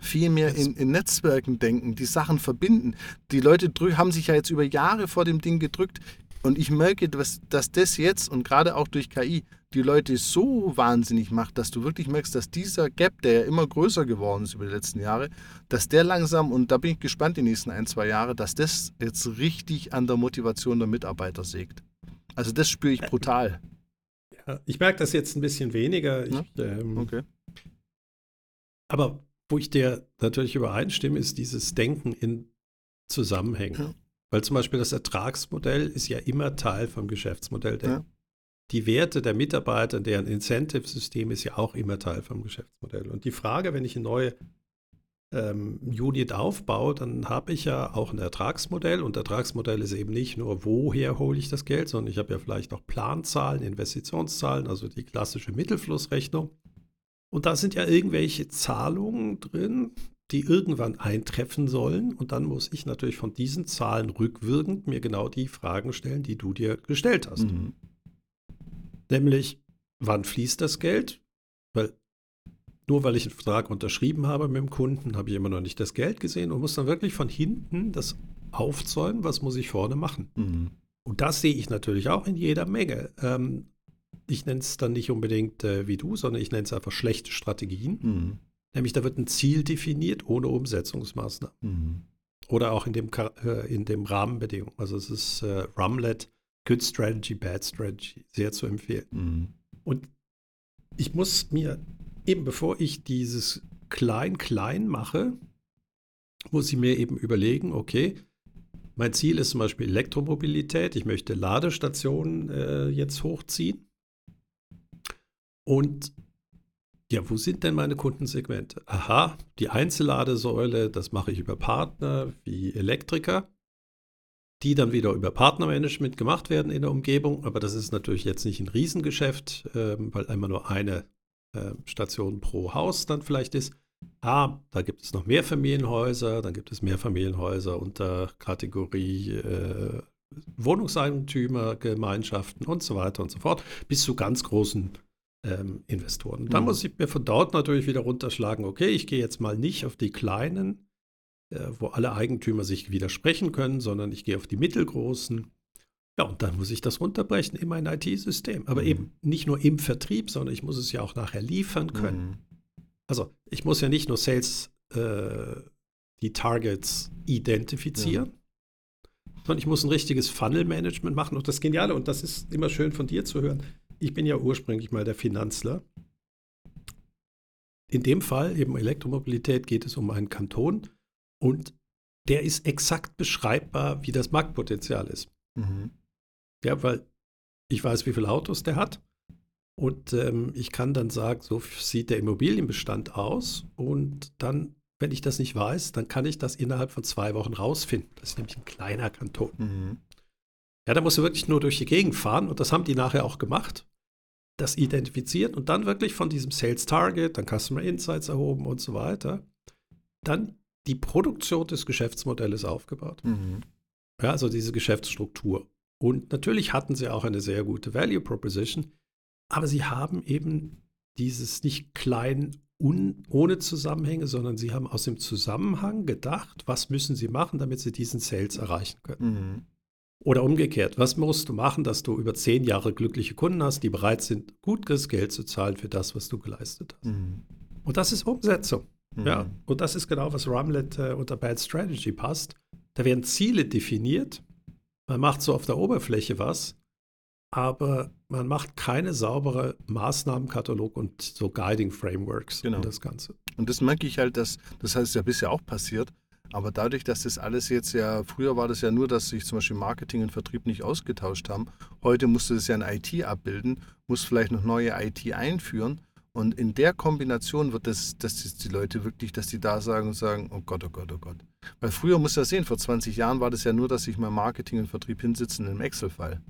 viel mehr in, in, Netzwerken denken, die Sachen verbinden. Die Leute haben sich ja jetzt über Jahre vor dem Ding gedrückt. Und ich merke, dass, dass das jetzt und gerade auch durch KI die Leute so wahnsinnig macht, dass du wirklich merkst, dass dieser Gap, der ja immer größer geworden ist über die letzten Jahre, dass der langsam, und da bin ich gespannt die nächsten ein, zwei Jahre, dass das jetzt richtig an der Motivation der Mitarbeiter sägt. Also das spüre ich brutal. Ja, ich merke das jetzt ein bisschen weniger. Ich, ja? ähm, okay. Aber wo ich dir natürlich übereinstimme, ist dieses Denken in Zusammenhängen. Ja. Weil zum Beispiel das Ertragsmodell ist ja immer Teil vom Geschäftsmodell. Ja. Die Werte der Mitarbeiter, deren Incentive-System ist ja auch immer Teil vom Geschäftsmodell. Und die Frage, wenn ich eine neue ähm, Unit aufbaue, dann habe ich ja auch ein Ertragsmodell. Und Ertragsmodell ist eben nicht nur, woher hole ich das Geld, sondern ich habe ja vielleicht auch Planzahlen, Investitionszahlen, also die klassische Mittelflussrechnung. Und da sind ja irgendwelche Zahlungen drin, die irgendwann eintreffen sollen. Und dann muss ich natürlich von diesen Zahlen rückwirkend mir genau die Fragen stellen, die du dir gestellt hast. Mhm. Nämlich, wann fließt das Geld? Weil nur weil ich einen Vertrag unterschrieben habe mit dem Kunden, habe ich immer noch nicht das Geld gesehen und muss dann wirklich von hinten das aufzäumen, was muss ich vorne machen. Mhm. Und das sehe ich natürlich auch in jeder Menge. Ähm, ich nenne es dann nicht unbedingt äh, wie du, sondern ich nenne es einfach schlechte Strategien. Mhm. Nämlich da wird ein Ziel definiert ohne Umsetzungsmaßnahmen. Mhm. Oder auch in dem, äh, in dem Rahmenbedingungen. Also es ist äh, Rumlet, Good Strategy, Bad Strategy, sehr zu empfehlen. Mhm. Und ich muss mir eben bevor ich dieses Klein-Klein mache, muss ich mir eben überlegen, okay, mein Ziel ist zum Beispiel Elektromobilität. Ich möchte Ladestationen äh, jetzt hochziehen. Und ja, wo sind denn meine Kundensegmente? Aha, die Einzelladesäule, das mache ich über Partner wie Elektriker, die dann wieder über Partnermanagement gemacht werden in der Umgebung. Aber das ist natürlich jetzt nicht ein Riesengeschäft, äh, weil einmal nur eine äh, Station pro Haus dann vielleicht ist. Ah, da gibt es noch mehr Familienhäuser, dann gibt es mehr Familienhäuser unter Kategorie äh, Wohnungseigentümer, Gemeinschaften und so weiter und so fort, bis zu ganz großen ähm, Investoren. Und dann mhm. muss ich mir von dort natürlich wieder runterschlagen, okay, ich gehe jetzt mal nicht auf die kleinen, äh, wo alle Eigentümer sich widersprechen können, sondern ich gehe auf die mittelgroßen. Ja, und dann muss ich das runterbrechen in mein IT-System. Aber mhm. eben nicht nur im Vertrieb, sondern ich muss es ja auch nachher liefern können. Mhm. Also ich muss ja nicht nur Sales äh, die Targets identifizieren, ja. sondern ich muss ein richtiges Funnel-Management machen. Und das Geniale, und das ist immer schön von dir zu hören, ich bin ja ursprünglich mal der Finanzler. In dem Fall, eben Elektromobilität, geht es um einen Kanton und der ist exakt beschreibbar, wie das Marktpotenzial ist. Mhm. Ja, weil ich weiß, wie viele Autos der hat und ähm, ich kann dann sagen, so sieht der Immobilienbestand aus und dann, wenn ich das nicht weiß, dann kann ich das innerhalb von zwei Wochen rausfinden. Das ist nämlich ein kleiner Kanton. Mhm. Ja, da musst du wirklich nur durch die Gegend fahren und das haben die nachher auch gemacht. Das identifiziert und dann wirklich von diesem Sales Target, dann Customer Insights erhoben und so weiter, dann die Produktion des Geschäftsmodells aufgebaut. Mhm. Ja, also diese Geschäftsstruktur. Und natürlich hatten sie auch eine sehr gute Value Proposition, aber sie haben eben dieses nicht klein un, ohne Zusammenhänge, sondern sie haben aus dem Zusammenhang gedacht, was müssen sie machen, damit sie diesen Sales erreichen können. Mhm. Oder umgekehrt, was musst du machen, dass du über zehn Jahre glückliche Kunden hast, die bereit sind, gutes Geld zu zahlen für das, was du geleistet hast. Mhm. Und das ist Umsetzung. Mhm. Ja, und das ist genau, was Rumlet äh, unter Bad Strategy passt. Da werden Ziele definiert. Man macht so auf der Oberfläche was, aber man macht keine saubere Maßnahmenkatalog und so Guiding Frameworks genau. das Ganze. Und das merke ich halt, dass das heißt ja bisher auch passiert. Aber dadurch, dass das alles jetzt ja, früher war das ja nur, dass sich zum Beispiel Marketing und Vertrieb nicht ausgetauscht haben. Heute musste das ja in IT abbilden, muss vielleicht noch neue IT einführen. Und in der Kombination wird das, dass die Leute wirklich, dass die da sagen und sagen, oh Gott, oh Gott, oh Gott. Weil früher muss ja sehen, vor 20 Jahren war das ja nur, dass sich mal Marketing und Vertrieb hinsitzen im Excel-File.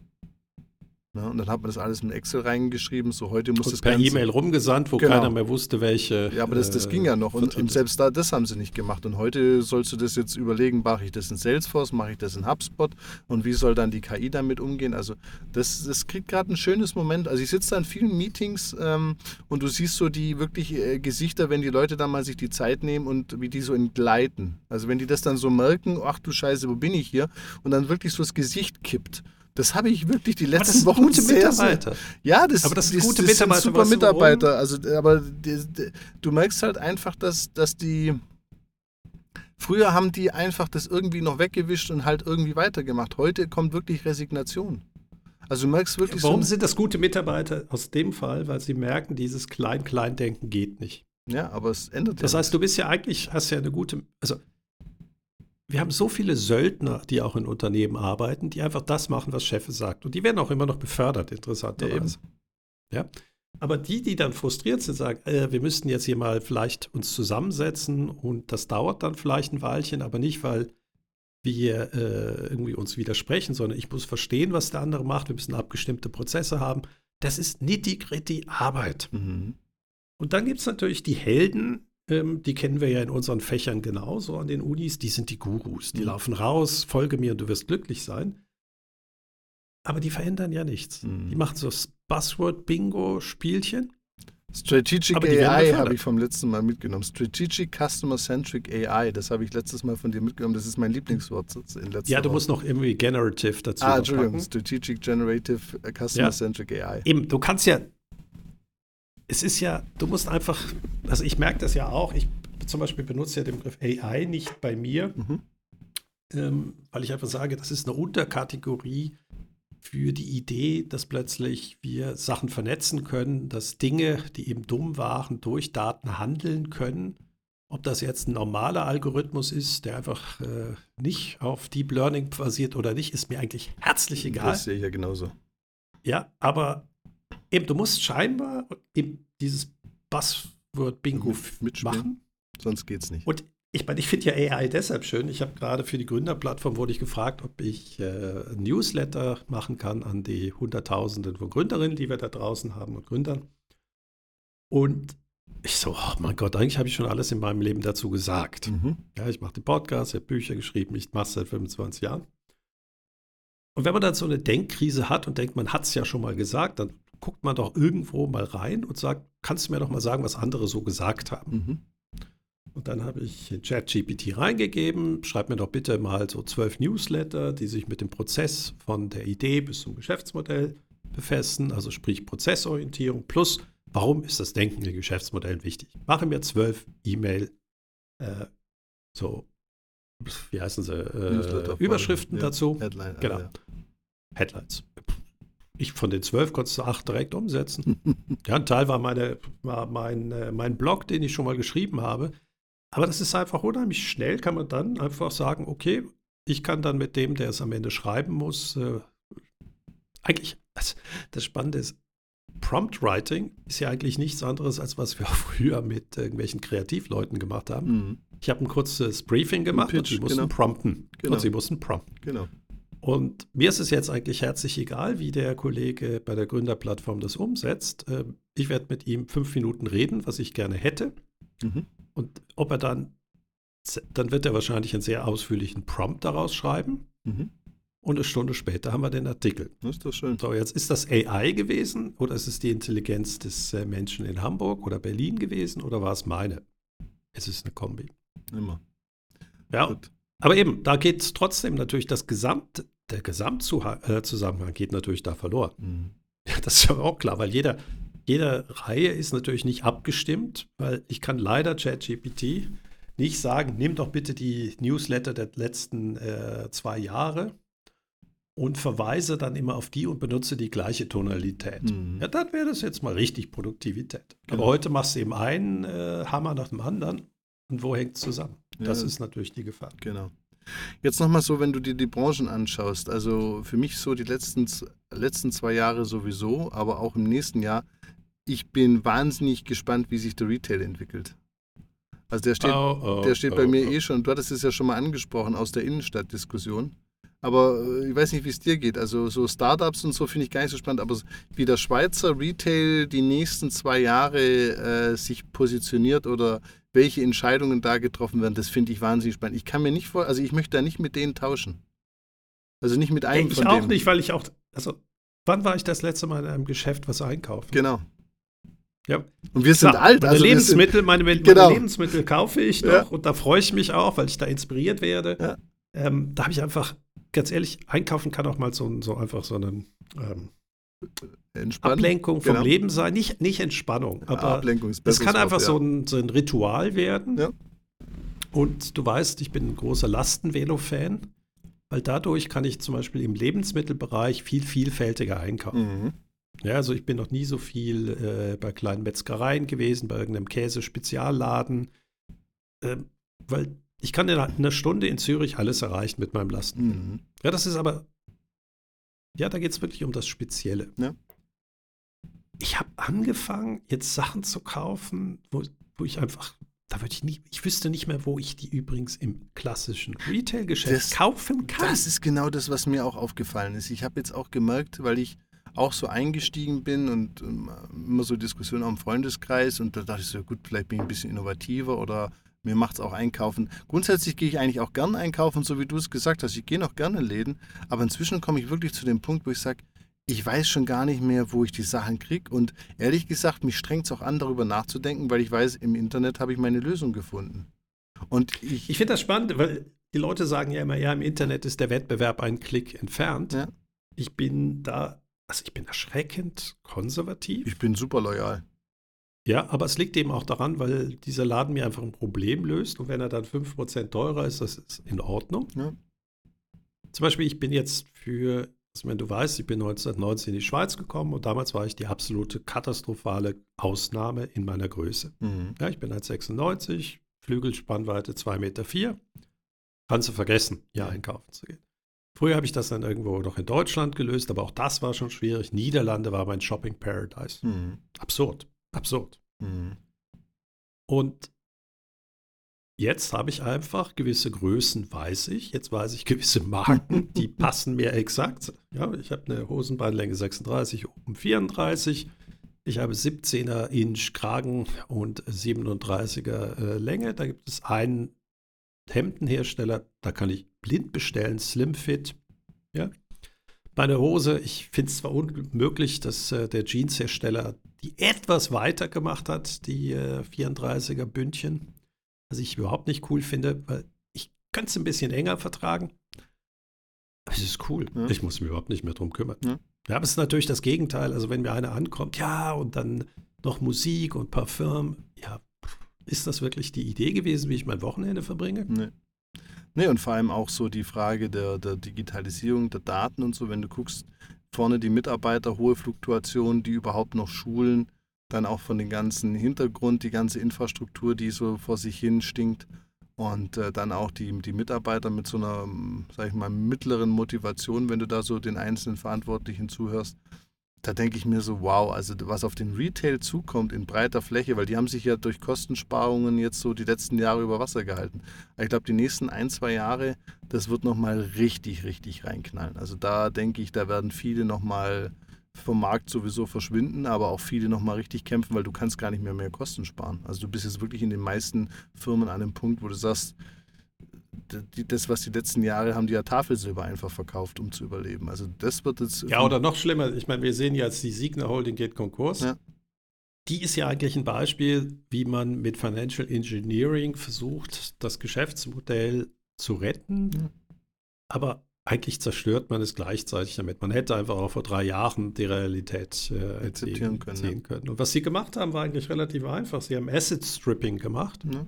Ne? Und dann hat man das alles in Excel reingeschrieben. So heute muss das per E-Mail rumgesandt, wo genau. keiner mehr wusste, welche. Ja, aber das, das ging ja noch. Und, und, selbst da, das haben sie nicht gemacht. Und heute sollst du das jetzt überlegen, mache ich das in Salesforce, mache ich das in HubSpot und wie soll dann die KI damit umgehen? Also das, das kriegt gerade ein schönes Moment. Also ich sitze da in vielen Meetings ähm, und du siehst so die wirklich äh, Gesichter, wenn die Leute dann mal sich die Zeit nehmen und wie die so entgleiten. Also wenn die das dann so merken, ach du Scheiße, wo bin ich hier? Und dann wirklich so das Gesicht kippt. Das habe ich wirklich die letzten Wochen gute sehr, Mitarbeiter. Ja, das, aber das, das, gute das Mitarbeiter, sind super Mitarbeiter. Also, aber die, die, du merkst halt einfach, dass, dass die früher haben die einfach das irgendwie noch weggewischt und halt irgendwie weitergemacht. Heute kommt wirklich Resignation. Also du merkst wirklich. Warum so sind das gute Mitarbeiter aus dem Fall? Weil sie merken, dieses Klein-Klein-Denken geht nicht. Ja, aber es ändert. Das ja heißt, du bist ja eigentlich, hast ja eine gute, also wir haben so viele Söldner, die auch in Unternehmen arbeiten, die einfach das machen, was Chef sagt. Und die werden auch immer noch befördert, interessanterweise. Ja, ja. Aber die, die dann frustriert sind, sagen, äh, wir müssten jetzt hier mal vielleicht uns zusammensetzen und das dauert dann vielleicht ein Weilchen, aber nicht, weil wir äh, irgendwie uns widersprechen, sondern ich muss verstehen, was der andere macht. Wir müssen abgestimmte Prozesse haben. Das ist nitty-gritty Arbeit. Mhm. Und dann gibt es natürlich die Helden, ähm, die kennen wir ja in unseren Fächern genauso an den Unis. Die sind die Gurus. Die mhm. laufen raus, folge mir und du wirst glücklich sein. Aber die verändern ja nichts. Mhm. Die machen so Buzzword-Bingo-Spielchen. Strategic AI habe ich vom letzten Mal mitgenommen. Strategic Customer Centric AI, das habe ich letztes Mal von dir mitgenommen. Das ist mein Lieblingswort in letzter Ja, du musst noch irgendwie Generative dazu Ah, Entschuldigung, packen. Strategic Generative Customer ja. Centric AI. Eben, du kannst ja es ist ja, du musst einfach, also ich merke das ja auch, ich zum Beispiel benutze ja den Begriff AI nicht bei mir, mhm. ähm, weil ich einfach sage, das ist eine Unterkategorie für die Idee, dass plötzlich wir Sachen vernetzen können, dass Dinge, die eben dumm waren, durch Daten handeln können. Ob das jetzt ein normaler Algorithmus ist, der einfach äh, nicht auf Deep Learning basiert oder nicht, ist mir eigentlich herzlich egal. Das sehe ich ja genauso. Ja, aber eben, du musst scheinbar eben dieses Buzzword-Bingo machen. Sonst geht's nicht. Und ich meine, ich finde ja AI deshalb schön. Ich habe gerade für die Gründerplattform wurde ich gefragt, ob ich äh, Newsletter machen kann an die Hunderttausenden von Gründerinnen, die wir da draußen haben und Gründern. Und ich so, oh mein Gott, eigentlich habe ich schon alles in meinem Leben dazu gesagt. Mhm. Ja, ich mache den Podcast, ich habe Bücher geschrieben, ich mache es seit 25 Jahren. Und wenn man dann so eine Denkkrise hat und denkt, man hat es ja schon mal gesagt, dann guckt man doch irgendwo mal rein und sagt, kannst du mir doch mal sagen, was andere so gesagt haben? Mhm. Und dann habe ich ChatGPT reingegeben, schreib mir doch bitte mal so zwölf Newsletter, die sich mit dem Prozess von der Idee bis zum Geschäftsmodell befassen, also sprich Prozessorientierung plus, warum ist das Denken in Geschäftsmodellen wichtig? Mache mir zwölf E-Mail, äh, so, wie heißen sie, äh, Überschriften ja. dazu. Headline, genau. Ja. Headlines ich von den zwölf konntest du acht direkt umsetzen. ja, ein Teil war, meine, war mein, äh, mein Blog, den ich schon mal geschrieben habe. Aber das ist einfach unheimlich schnell, kann man dann einfach sagen, okay, ich kann dann mit dem, der es am Ende schreiben muss, äh, eigentlich, das, das Spannende ist, Prompt Writing ist ja eigentlich nichts anderes, als was wir früher mit irgendwelchen Kreativleuten gemacht haben. Mhm. Ich habe ein kurzes Briefing gemacht Pitch, und sie mussten genau. prompten. Genau. Und sie mussten prompten. Genau. Und mir ist es jetzt eigentlich herzlich egal, wie der Kollege bei der Gründerplattform das umsetzt. Ähm, ich werde mit ihm fünf Minuten reden, was ich gerne hätte. Mhm. Und ob er dann, dann wird er wahrscheinlich einen sehr ausführlichen Prompt daraus schreiben. Mhm. und eine Stunde später haben wir den Artikel. Das ist doch schön. So, jetzt ist das AI gewesen oder ist es die Intelligenz des äh, Menschen in Hamburg oder Berlin gewesen oder war es meine? Es ist eine Kombi. Immer. Ja, Gut. aber eben, da geht trotzdem natürlich das Gesamt, der Gesamtzusammenhang äh, geht natürlich da verloren. Mhm. Ja, das ist ja auch klar, weil jeder, jede Reihe ist natürlich nicht abgestimmt, weil ich kann leider ChatGPT nicht sagen, nimm doch bitte die Newsletter der letzten äh, zwei Jahre und verweise dann immer auf die und benutze die gleiche Tonalität. Mhm. Ja, dann wäre das jetzt mal richtig Produktivität. Genau. Aber heute machst du eben einen äh, Hammer nach dem anderen und wo hängt es zusammen? Ja. Das ist natürlich die Gefahr. Genau. Jetzt nochmal so, wenn du dir die Branchen anschaust, also für mich so die letzten, letzten zwei Jahre sowieso, aber auch im nächsten Jahr, ich bin wahnsinnig gespannt, wie sich der Retail entwickelt. Also der steht, oh, oh, der steht oh, bei mir oh. eh schon, du hattest es ja schon mal angesprochen aus der Innenstadtdiskussion. Aber äh, ich weiß nicht, wie es dir geht. Also so Startups und so finde ich gar nicht so spannend. Aber wie der Schweizer Retail die nächsten zwei Jahre äh, sich positioniert oder welche Entscheidungen da getroffen werden, das finde ich wahnsinnig spannend. Ich kann mir nicht vor, also ich möchte da nicht mit denen tauschen. Also nicht mit einem ich von auch nicht, weil ich auch, also wann war ich das letzte Mal in einem Geschäft was einkaufen? Genau. Ja. Und wir sind Klar, alt. Meine also Lebensmittel, sind, meine, meine genau. Lebensmittel kaufe ich noch ja. und da freue ich mich auch, weil ich da inspiriert werde. Ja. Ähm, da habe ich einfach ganz ehrlich, einkaufen kann auch mal so, so einfach so eine ähm, Ablenkung vom genau. Leben sein. Nicht, nicht Entspannung, aber Ablenkung ist es kann einfach ja. so, ein, so ein Ritual werden. Ja. Und du weißt, ich bin ein großer Lastenvelo-Fan, weil dadurch kann ich zum Beispiel im Lebensmittelbereich viel vielfältiger einkaufen. Mhm. Ja, also ich bin noch nie so viel äh, bei kleinen Metzgereien gewesen, bei irgendeinem Käse-Spezialladen, äh, weil ich kann in einer Stunde in Zürich alles erreichen mit meinem Lasten. Mhm. Ja, das ist aber, ja, da geht es wirklich um das Spezielle. Ja. Ich habe angefangen, jetzt Sachen zu kaufen, wo, wo ich einfach, da würde ich nicht, ich wüsste nicht mehr, wo ich die übrigens im klassischen Retail-Geschäft kaufen kann. Das ist genau das, was mir auch aufgefallen ist. Ich habe jetzt auch gemerkt, weil ich auch so eingestiegen bin und ähm, immer so Diskussionen am Freundeskreis und da dachte ich so, gut, vielleicht bin ich ein bisschen innovativer oder mir macht es auch einkaufen. Grundsätzlich gehe ich eigentlich auch gerne einkaufen, so wie du es gesagt hast. Ich gehe noch gerne in Läden, aber inzwischen komme ich wirklich zu dem Punkt, wo ich sage, ich weiß schon gar nicht mehr, wo ich die Sachen kriege. Und ehrlich gesagt, mich strengt es auch an, darüber nachzudenken, weil ich weiß, im Internet habe ich meine Lösung gefunden. Und ich, ich finde das spannend, weil die Leute sagen ja immer, ja, im Internet ist der Wettbewerb einen Klick entfernt. Ja. Ich bin da, also ich bin erschreckend konservativ. Ich bin super loyal. Ja, aber es liegt eben auch daran, weil dieser Laden mir einfach ein Problem löst und wenn er dann 5% teurer ist, das ist in Ordnung. Ja. Zum Beispiel, ich bin jetzt für, wenn du weißt, ich bin 1990 in die Schweiz gekommen und damals war ich die absolute katastrophale Ausnahme in meiner Größe. Mhm. Ja, ich bin 1,96, Flügelspannweite 2,4 Meter. Vier. Kannst du vergessen, hier einkaufen zu gehen. Früher habe ich das dann irgendwo noch in Deutschland gelöst, aber auch das war schon schwierig. Niederlande war mein Shopping Paradise. Mhm. Absurd. Absurd. Mhm. Und jetzt habe ich einfach gewisse Größen, weiß ich. Jetzt weiß ich gewisse Marken, die passen mir exakt. Ja, ich habe eine Hosenbeinlänge 36, oben 34. Ich habe 17er Inch Kragen und 37er äh, Länge. Da gibt es einen Hemdenhersteller, da kann ich blind bestellen, Slim Fit. Ja. Meine Hose, ich finde es zwar unmöglich, dass äh, der Jeanshersteller die etwas weiter gemacht hat, die äh, 34er Bündchen. Was ich überhaupt nicht cool finde, weil ich könnte es ein bisschen enger vertragen. Aber es ist cool. Ja. Ich muss mich überhaupt nicht mehr drum kümmern. Ja. ja, aber es ist natürlich das Gegenteil. Also wenn mir einer ankommt, ja, und dann noch Musik und Parfüm, ja, ist das wirklich die Idee gewesen, wie ich mein Wochenende verbringe? Nee. Nee, und vor allem auch so die Frage der, der Digitalisierung der Daten und so, wenn du guckst, vorne die Mitarbeiter, hohe Fluktuation, die überhaupt noch schulen, dann auch von dem ganzen Hintergrund, die ganze Infrastruktur, die so vor sich hin stinkt und äh, dann auch die, die Mitarbeiter mit so einer, sag ich mal, mittleren Motivation, wenn du da so den einzelnen Verantwortlichen zuhörst, da denke ich mir so, wow, also was auf den Retail zukommt in breiter Fläche, weil die haben sich ja durch Kostensparungen jetzt so die letzten Jahre über Wasser gehalten. Ich glaube, die nächsten ein, zwei Jahre, das wird nochmal richtig, richtig reinknallen. Also da denke ich, da werden viele nochmal vom Markt sowieso verschwinden, aber auch viele nochmal richtig kämpfen, weil du kannst gar nicht mehr mehr Kosten sparen. Also du bist jetzt wirklich in den meisten Firmen an einem Punkt, wo du sagst, das, was die letzten Jahre haben, die ja Tafelsilber einfach verkauft, um zu überleben. Also das wird jetzt. Ja, oder noch schlimmer. Ich meine, wir sehen jetzt, die Signer Holding geht Konkurs. Ja. Die ist ja eigentlich ein Beispiel, wie man mit Financial Engineering versucht, das Geschäftsmodell zu retten. Ja. Aber eigentlich zerstört man es gleichzeitig damit. Man hätte einfach auch vor drei Jahren die Realität äh, akzeptieren können, ja. können. Und was sie gemacht haben, war eigentlich relativ einfach. Sie haben Asset Stripping gemacht. Ja.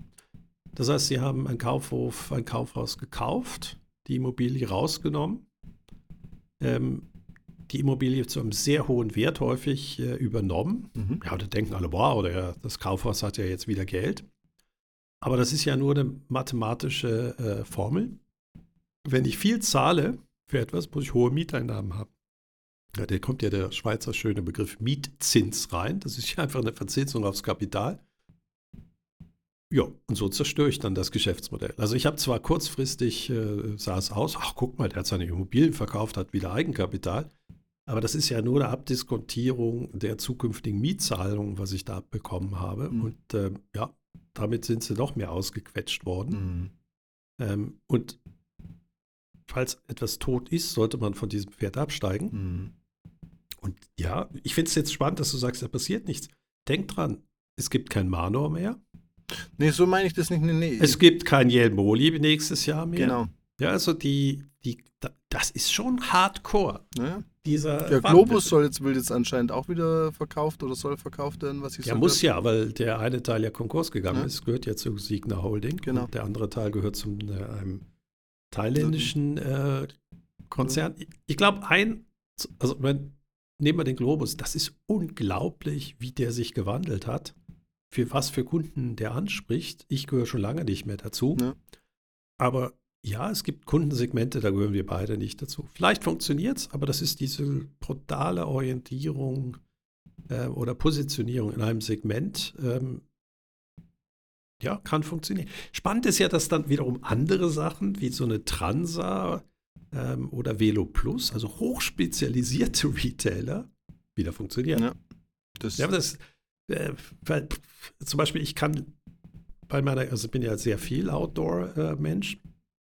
Das heißt, sie haben ein Kaufhof, ein Kaufhaus gekauft, die Immobilie rausgenommen, ähm, die Immobilie zu einem sehr hohen Wert häufig äh, übernommen. Mhm. Ja, da denken alle, wow, der, das Kaufhaus hat ja jetzt wieder Geld. Aber das ist ja nur eine mathematische äh, Formel wenn ich viel zahle für etwas, muss ich hohe Mieteinnahmen haben. Ja, da kommt ja der Schweizer schöne Begriff Mietzins rein. Das ist ja einfach eine Verzinsung aufs Kapital. Ja, und so zerstöre ich dann das Geschäftsmodell. Also ich habe zwar kurzfristig, äh, sah es aus, ach guck mal, der hat seine Immobilien verkauft, hat wieder Eigenkapital, aber das ist ja nur eine Abdiskontierung der zukünftigen Mietzahlungen, was ich da bekommen habe. Mhm. Und äh, ja, damit sind sie noch mehr ausgequetscht worden. Mhm. Ähm, und falls etwas tot ist, sollte man von diesem Pferd absteigen. Mhm. Und ja, ich finde es jetzt spannend, dass du sagst, da passiert nichts. Denk dran, es gibt kein Manor mehr. Nee, so meine ich das nicht. Nee, nee. Es gibt kein Jelmoli nächstes Jahr mehr. Genau. Ja, also die, die, das ist schon hardcore. Ja. Dieser der Globus soll jetzt, will jetzt anscheinend auch wieder verkauft oder soll verkauft werden, was ich Ja, muss ja, weil der eine Teil ja Konkurs gegangen ja. ist, gehört ja zu Signa Holding. Genau. Der andere Teil gehört zum äh, einem thailändischen äh, Konzern. Ich glaube, ein, also wenn, nehmen wir den Globus, das ist unglaublich, wie der sich gewandelt hat. Für was für Kunden der anspricht. Ich gehöre schon lange nicht mehr dazu. Ja. Aber ja, es gibt Kundensegmente, da gehören wir beide nicht dazu. Vielleicht funktioniert es, aber das ist diese brutale Orientierung äh, oder Positionierung in einem Segment, ähm, ja, kann funktionieren. Spannend ist ja, dass dann wiederum andere Sachen wie so eine Transa ähm, oder Velo Plus, also hochspezialisierte Retailer, wieder funktionieren. Ja, das, ja, das äh, weil, zum Beispiel, ich kann bei meiner, also ich bin ja sehr viel Outdoor-Mensch, äh,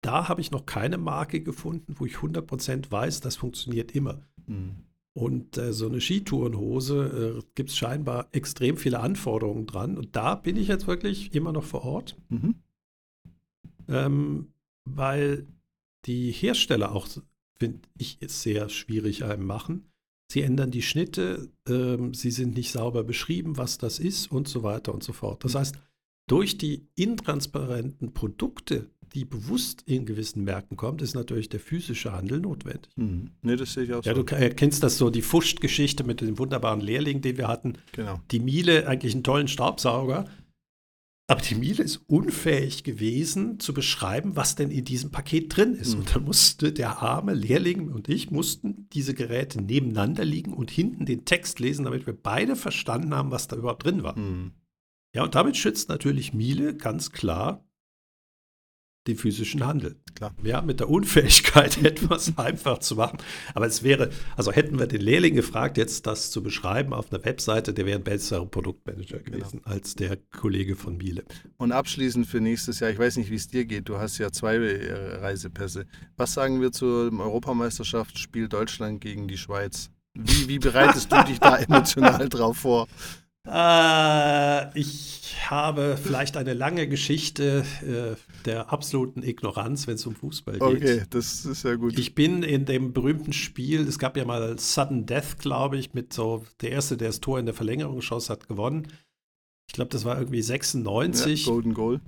da habe ich noch keine Marke gefunden, wo ich 100% weiß, das funktioniert immer. Mhm. Und äh, so eine Skitourenhose äh, gibt es scheinbar extrem viele Anforderungen dran. Und da bin ich jetzt wirklich immer noch vor Ort, mhm. ähm, weil die Hersteller auch, finde ich, es sehr schwierig einem machen. Sie ändern die Schnitte, ähm, sie sind nicht sauber beschrieben, was das ist und so weiter und so fort. Das heißt, durch die intransparenten Produkte, die bewusst in gewissen Märkten kommt, ist natürlich der physische Handel notwendig. Mhm. Nee, das sehe ich auch ja, so. Du kennst das so, die Fuscht-Geschichte mit dem wunderbaren Lehrling, den wir hatten. Genau. Die Miele, eigentlich einen tollen Staubsauger. Aber die Miele ist unfähig gewesen, zu beschreiben, was denn in diesem Paket drin ist. Mhm. Und dann musste der arme Lehrling und ich mussten diese Geräte nebeneinander liegen und hinten den Text lesen, damit wir beide verstanden haben, was da überhaupt drin war. Mhm. Ja, und damit schützt natürlich Miele ganz klar den physischen Handel. Klar. Ja, mit der Unfähigkeit, etwas einfach zu machen. Aber es wäre, also hätten wir den Lehrling gefragt, jetzt das zu beschreiben auf einer Webseite, der wäre ein besserer Produktmanager genau. gewesen genau. als der Kollege von Miele. Und abschließend für nächstes Jahr, ich weiß nicht, wie es dir geht, du hast ja zwei äh, Reisepässe. Was sagen wir zum Europameisterschaftsspiel Deutschland gegen die Schweiz? Wie, wie bereitest du dich da emotional drauf vor? Äh, ich habe vielleicht eine lange Geschichte äh, der absoluten Ignoranz, wenn es um Fußball geht. Okay, das ist ja gut. Ich bin in dem berühmten Spiel, es gab ja mal Sudden Death, glaube ich, mit so, der Erste, der das Tor in der Verlängerung schoss, hat gewonnen. Ich glaube, das war irgendwie 96. Ja, Golden Goal.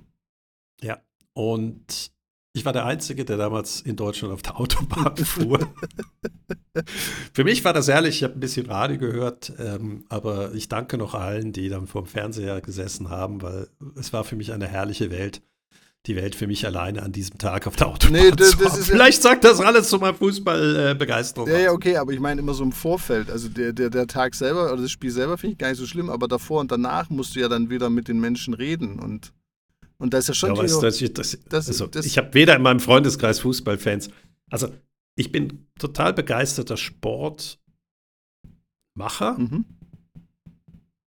Ja, und ich war der Einzige, der damals in Deutschland auf der Autobahn fuhr. Für mich war das ehrlich, ich habe ein bisschen Radio gehört, ähm, aber ich danke noch allen, die dann vor dem Fernseher gesessen haben, weil es war für mich eine herrliche Welt. Die Welt für mich alleine an diesem Tag auf der Autobahn. Nee, das, das ist Vielleicht sagt das alles zu meiner Fußballbegeisterung. Äh, ja, ja, okay, aber ich meine immer so im Vorfeld. Also der, der, der Tag selber oder das Spiel selber finde ich gar nicht so schlimm, aber davor und danach musst du ja dann wieder mit den Menschen reden und und da ist ja schon. Ja, weißt, das, das, das, also, ich habe weder in meinem Freundeskreis Fußballfans. Also, ich bin total begeisterter Sportmacher, mhm.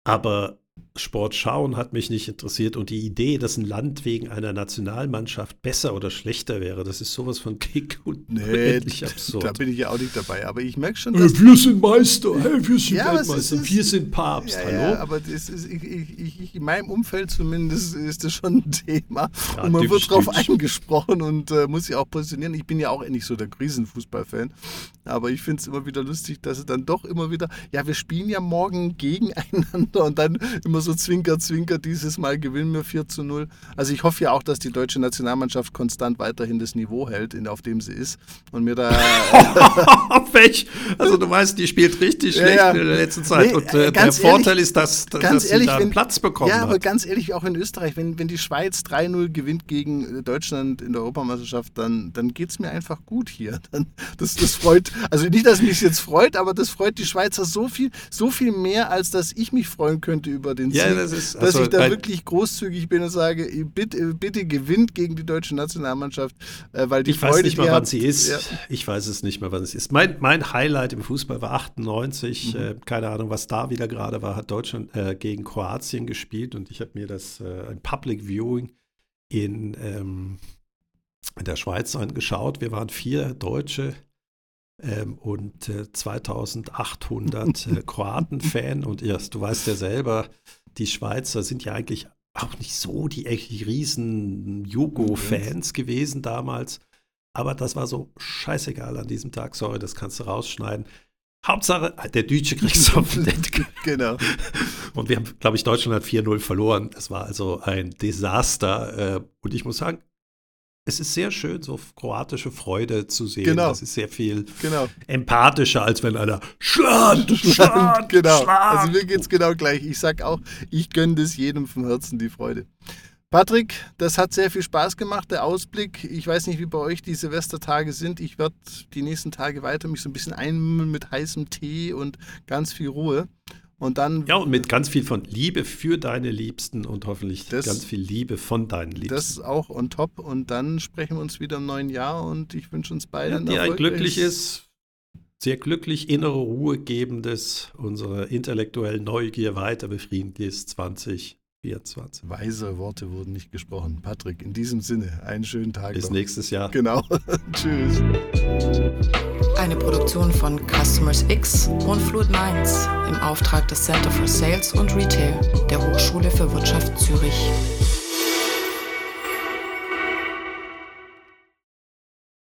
aber Sport schauen hat mich nicht interessiert und die Idee, dass ein Land wegen einer Nationalmannschaft besser oder schlechter wäre, das ist sowas von kick und nee, absurd. Da bin ich ja auch nicht dabei, aber ich merke schon, dass... wir sind Meister, hey, wir sind ja, Weltmeister, ist, wir sind Papst, ja, hallo? Ja, aber das ist, ich, ich, ich, in meinem Umfeld zumindest ist das schon ein Thema ja, und man wird darauf eingesprochen und äh, muss sich auch positionieren. Ich bin ja auch nicht so der Krisenfußballfan, aber ich finde es immer wieder lustig, dass es dann doch immer wieder, ja, wir spielen ja morgen gegeneinander und dann immer so zwinker, zwinker, dieses Mal gewinnen wir 4 zu 0. Also ich hoffe ja auch, dass die deutsche Nationalmannschaft konstant weiterhin das Niveau hält, auf dem sie ist und mir da... Welch? Also du weißt, die spielt richtig schlecht ja, ja. in der letzten Zeit nee, und äh, der ehrlich, Vorteil ist, dass, dass ehrlich, sie da wenn, Platz bekommen Ja, hat. aber ganz ehrlich, auch in Österreich, wenn, wenn die Schweiz 3-0 gewinnt gegen Deutschland in der Europameisterschaft, dann, dann geht es mir einfach gut hier. Dann, das, das freut, also nicht, dass mich jetzt freut, aber das freut die Schweizer so viel, so viel mehr, als dass ich mich freuen könnte über den Sieg. Ja, das ist, dass also, ich da wirklich großzügig bin und sage, bitte, bitte gewinnt gegen die deutsche Nationalmannschaft, äh, weil die ich Freude, weiß nicht mal, wann sie ist. Ja. Ich weiß es nicht mehr, wann es ist. Mein, mein Highlight im Fußball war 98. Mhm. Äh, keine Ahnung, was da wieder gerade war. Hat Deutschland äh, gegen Kroatien gespielt und ich habe mir das äh, ein Public Viewing in, ähm, in der Schweiz angeschaut. Wir waren vier Deutsche ähm, und äh, 2800 äh, Kroaten-Fan. Und ja, du weißt ja selber, die Schweizer sind ja eigentlich auch nicht so die echt riesen Jugo-Fans gewesen damals. Aber das war so scheißegal an diesem Tag. Sorry, das kannst du rausschneiden. Hauptsache, der Deutsche kriegt es auf den Genau. Und wir haben, glaube ich, Deutschland hat 4-0 verloren. Das war also ein Desaster. Äh, und ich muss sagen, es ist sehr schön, so kroatische Freude zu sehen. Genau. Das ist sehr viel genau. empathischer, als wenn einer Schland, Schland, genau. Schland. Also mir geht es genau gleich. Ich sage auch, ich gönne das jedem vom Herzen die Freude. Patrick, das hat sehr viel Spaß gemacht, der Ausblick. Ich weiß nicht, wie bei euch die Silvestertage sind. Ich werde die nächsten Tage weiter mich so ein bisschen einmümmeln mit heißem Tee und ganz viel Ruhe. Und dann. Ja, und mit ganz viel von Liebe für deine Liebsten und hoffentlich das, ganz viel Liebe von deinen Liebsten. Das auch on top. Und dann sprechen wir uns wieder im neuen Jahr und ich wünsche uns beiden ja, ein glückliches, sehr glücklich innere Ruhe gebendes, unsere intellektuellen Neugier weiter befriedigendes 2024. Weise Worte wurden nicht gesprochen. Patrick, in diesem Sinne, einen schönen Tag. Bis noch. nächstes Jahr. Genau. Tschüss. Eine Produktion von Customers X und Fluid Minds im Auftrag des Center for Sales und Retail der Hochschule für Wirtschaft Zürich.